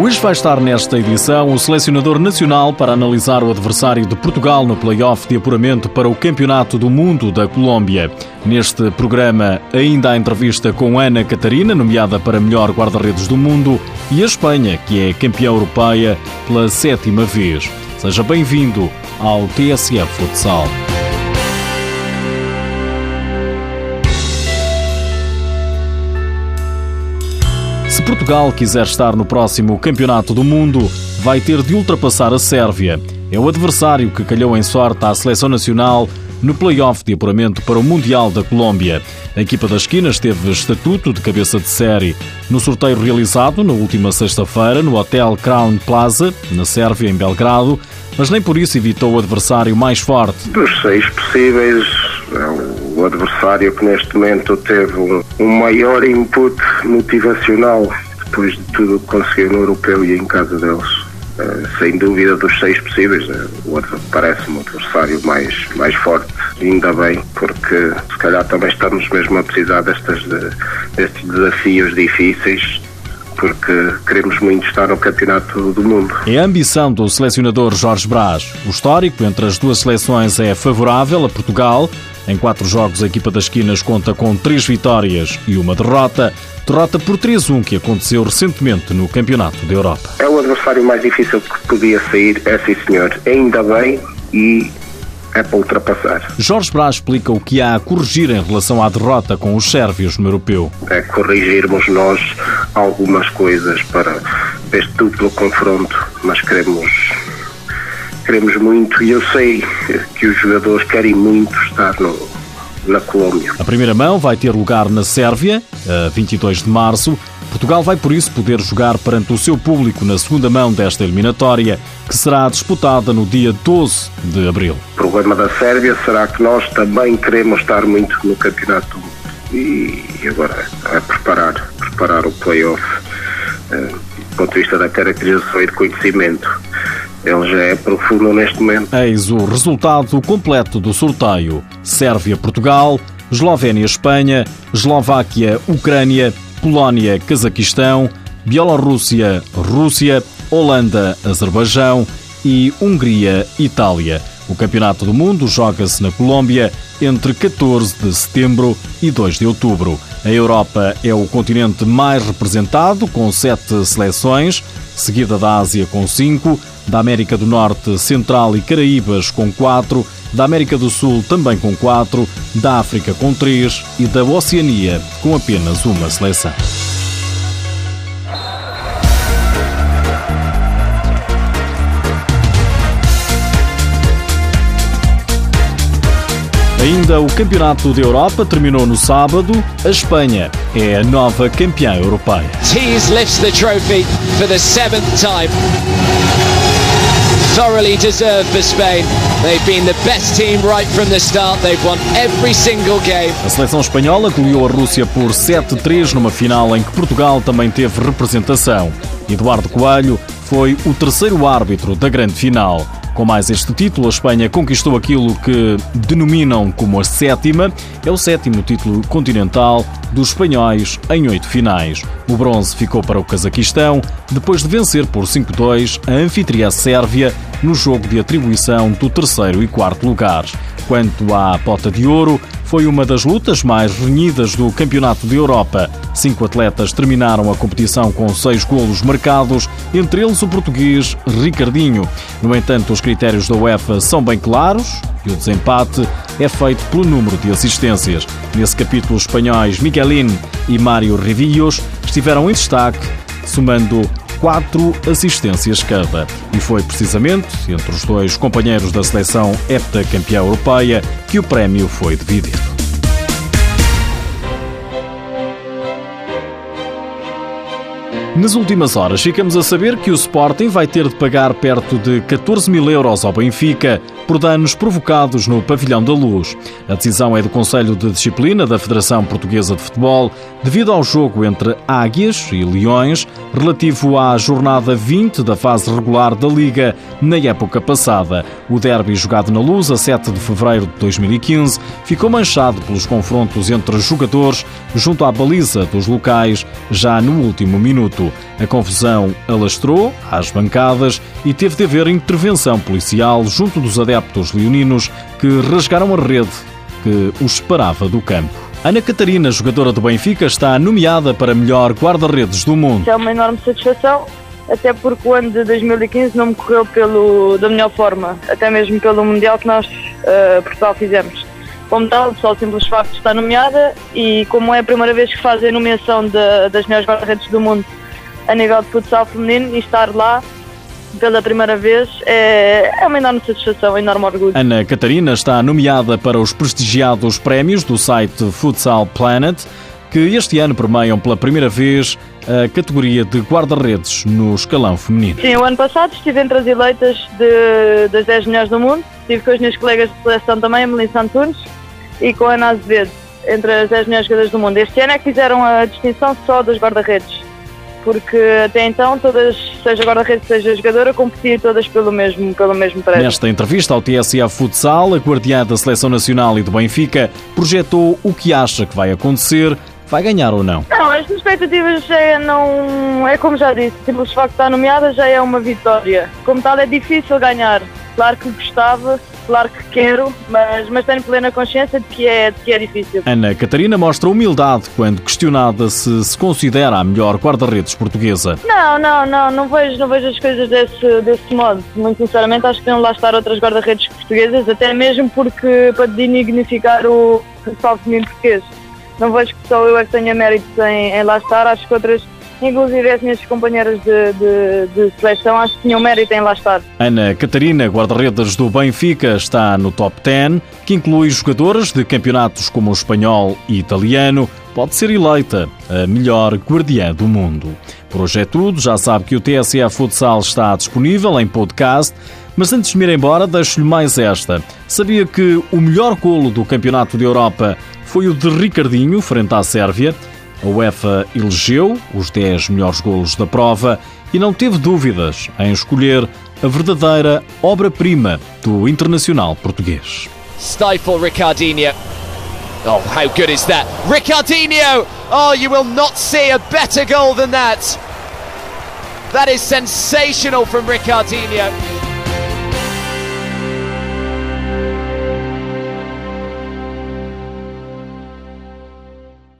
Hoje vai estar nesta edição o selecionador nacional para analisar o adversário de Portugal no play-off de apuramento para o Campeonato do Mundo da Colômbia. Neste programa, ainda há entrevista com Ana Catarina, nomeada para melhor guarda-redes do mundo, e a Espanha, que é campeã europeia pela sétima vez. Seja bem-vindo ao TSF Futsal. Portugal quiser estar no próximo Campeonato do Mundo, vai ter de ultrapassar a Sérvia. É o adversário que calhou em sorte à seleção nacional no play-off de apuramento para o Mundial da Colômbia. A equipa das esquinas teve estatuto de cabeça de série no sorteio realizado na última sexta-feira no Hotel Crown Plaza, na Sérvia, em Belgrado, mas nem por isso evitou o adversário mais forte. Dos seis possíveis, o adversário que neste momento teve um, um maior input motivacional depois de tudo que conseguiu no europeu e em casa deles. Uh, sem dúvida dos seis possíveis, o outro parece-me o adversário mais, mais forte, ainda bem, porque se calhar também estamos mesmo a precisar destas, de, destes desafios difíceis porque queremos muito estar no Campeonato do Mundo. É a ambição do selecionador Jorge Brás. O histórico entre as duas seleções é favorável a Portugal. Em quatro jogos, a equipa das esquinas conta com três vitórias e uma derrota. Derrota por 3-1 que aconteceu recentemente no Campeonato da Europa. É o adversário mais difícil que podia sair, é sim senhor. Ainda bem e é para ultrapassar. Jorge Brás explica o que há a corrigir em relação à derrota com os sérvios no europeu. É corrigirmos nós algumas coisas para este duplo confronto, mas queremos queremos muito e eu sei que os jogadores querem muito estar no, na Colômbia. A primeira mão vai ter lugar na Sérvia, a 22 de março. Portugal vai por isso poder jogar perante o seu público na segunda mão desta eliminatória, que será disputada no dia 12 de abril. O problema da Sérvia será que nós também queremos estar muito no campeonato e agora é preparar, preparar o playoff uh, do ponto de vista da caracterização e de conhecimento. Ele já é profundo neste momento. Eis o resultado completo do sorteio: Sérvia-Portugal, Eslovénia-Espanha, Eslováquia-Ucrânia, Polónia-Cazaquistão, Bielorrússia-Rússia, Holanda-Azerbaijão e Hungria-Itália. O Campeonato do Mundo joga-se na Colômbia entre 14 de setembro e 2 de outubro. A Europa é o continente mais representado, com sete seleções, seguida da Ásia com cinco, da América do Norte, Central e Caraíbas com quatro, da América do Sul também com quatro, da África com três e da Oceania com apenas uma seleção. Ainda o Campeonato da Europa terminou no sábado. A Espanha é a nova campeã europeia. Tees lifts the trophy for the seventh time. Thoroughly deserved for Spain. They've been the best team right from the start. They've won every single game. A seleção espanhola goleou a Rússia por 7-3 numa final em que Portugal também teve representação. Eduardo Coelho foi o terceiro árbitro da grande final. Com mais este título, a Espanha conquistou aquilo que denominam como a sétima, é o sétimo título continental dos espanhóis em oito finais. O bronze ficou para o Cazaquistão, depois de vencer por 5-2 a anfitriã Sérvia no jogo de atribuição do terceiro e quarto lugares. Quanto à pota de ouro, foi uma das lutas mais renhidas do Campeonato de Europa. Cinco atletas terminaram a competição com seis golos marcados, entre eles o português Ricardinho. No entanto, os critérios da UEFA são bem claros e o desempate é feito pelo número de assistências. Nesse capítulo, os espanhóis Miguelin e Mário Rivillos estiveram em destaque, somando quatro assistências cada. E foi precisamente entre os dois companheiros da seleção heptacampeã europeia que o prémio foi dividido. Nas últimas horas, ficamos a saber que o Sporting vai ter de pagar perto de 14 mil euros ao Benfica por danos provocados no Pavilhão da Luz. A decisão é do Conselho de Disciplina da Federação Portuguesa de Futebol devido ao jogo entre Águias e Leões relativo à jornada 20 da fase regular da Liga na época passada. O derby jogado na Luz a 7 de fevereiro de 2015 ficou manchado pelos confrontos entre jogadores junto à baliza dos locais já no último minuto. A confusão alastrou às bancadas e teve de haver intervenção policial junto dos adeptos leoninos que rasgaram a rede que os separava do campo. Ana Catarina, jogadora do Benfica, está nomeada para melhor guarda-redes do mundo. É uma enorme satisfação, até porque o ano de 2015 não me correu pelo, da melhor forma, até mesmo pelo Mundial que nós, uh, Portugal, fizemos. Como tal, só o simples facto de estar nomeada e como é a primeira vez que fazem a nomeação de, das melhores guarda-redes do mundo a nível de futsal feminino e estar lá pela primeira vez é, é uma enorme satisfação, um enorme orgulho. Ana Catarina está nomeada para os prestigiados prémios do site Futsal Planet, que este ano premiam pela primeira vez a categoria de guarda-redes no escalão feminino. Sim, o ano passado estive entre as eleitas de, das 10 melhores do mundo, estive com as minhas colegas de seleção também, a Melissa Antunes e com a Ana Azevedo, entre as 10 melhores jogadoras do mundo. Este ano é que fizeram a distinção só dos guarda-redes porque até então todas, seja guarda-redes, seja jogadora, competiam todas pelo mesmo, pelo mesmo prémio. Nesta entrevista ao TSA Futsal, a guardiã da Seleção Nacional e do Benfica projetou o que acha que vai acontecer, vai ganhar ou não. Não, as expectativas já é, não, é como já disse, simples facto de estar nomeada já é uma vitória. Como tal é difícil ganhar, claro que gostava, claro que quero, mas, mas tenho plena consciência de que, é, de que é difícil. Ana Catarina mostra humildade quando questionada se se considera a melhor guarda-redes portuguesa. Não, não, não, não vejo, não vejo as coisas desse, desse modo. Muito sinceramente, acho que não lá estar outras guarda-redes portuguesas, até mesmo porque para dignificar o futebol feminino português. Não vejo que só eu é que tenha méritos em, em lá estar, acho que outras Inclusive as minhas companheiras de, de, de, seleção acho que tinham mérito em lá estar. Ana Catarina, guarda-redes do Benfica, está no top 10, que inclui jogadoras de campeonatos como o espanhol e italiano. Pode ser eleita a melhor guardiã do mundo. Por hoje é tudo. Já sabe que o TSA Futsal está disponível em podcast. Mas antes de me ir embora, deixo-lhe mais esta. Sabia que o melhor golo do Campeonato de Europa foi o de Ricardinho, frente à Sérvia? A UEFA elegeu os 10 melhores golos da prova e não teve dúvidas em escolher a verdadeira obra-prima do internacional português. Stifle Ricardinho. Oh, how good is that? Ricardinho! Oh, you will not see a better goal than that. That is sensational from Ricardinho.